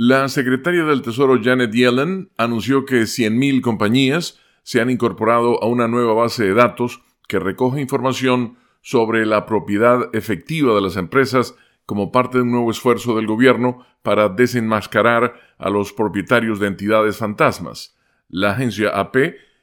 La secretaria del Tesoro Janet Yellen anunció que 100.000 compañías se han incorporado a una nueva base de datos que recoge información sobre la propiedad efectiva de las empresas como parte de un nuevo esfuerzo del gobierno para desenmascarar a los propietarios de entidades fantasmas. La agencia AP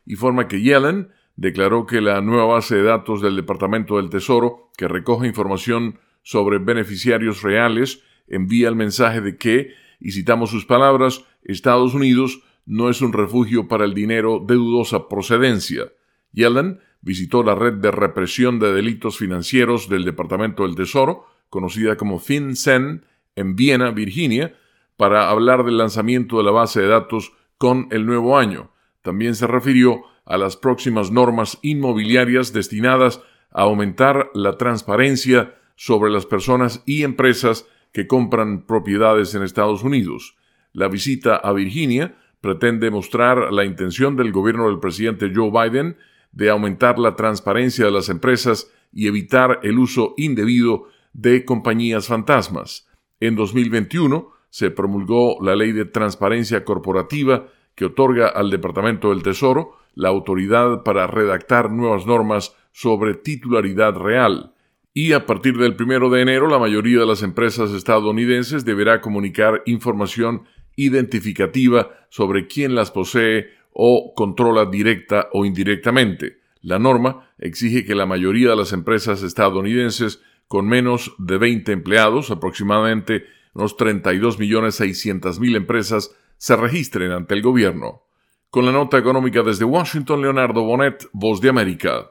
informa que Yellen declaró que la nueva base de datos del Departamento del Tesoro, que recoge información sobre beneficiarios reales, envía el mensaje de que y citamos sus palabras, Estados Unidos no es un refugio para el dinero de dudosa procedencia. Yellen visitó la red de represión de delitos financieros del Departamento del Tesoro, conocida como FinCEN, en Viena, Virginia, para hablar del lanzamiento de la base de datos con el nuevo año. También se refirió a las próximas normas inmobiliarias destinadas a aumentar la transparencia sobre las personas y empresas que compran propiedades en Estados Unidos. La visita a Virginia pretende mostrar la intención del gobierno del presidente Joe Biden de aumentar la transparencia de las empresas y evitar el uso indebido de compañías fantasmas. En 2021 se promulgó la Ley de Transparencia Corporativa que otorga al Departamento del Tesoro la autoridad para redactar nuevas normas sobre titularidad real y a partir del primero de enero la mayoría de las empresas estadounidenses deberá comunicar información identificativa sobre quién las posee o controla directa o indirectamente. La norma exige que la mayoría de las empresas estadounidenses con menos de 20 empleados, aproximadamente unos 32.600.000 empresas, se registren ante el gobierno. Con la nota económica desde Washington, Leonardo Bonet, Voz de América.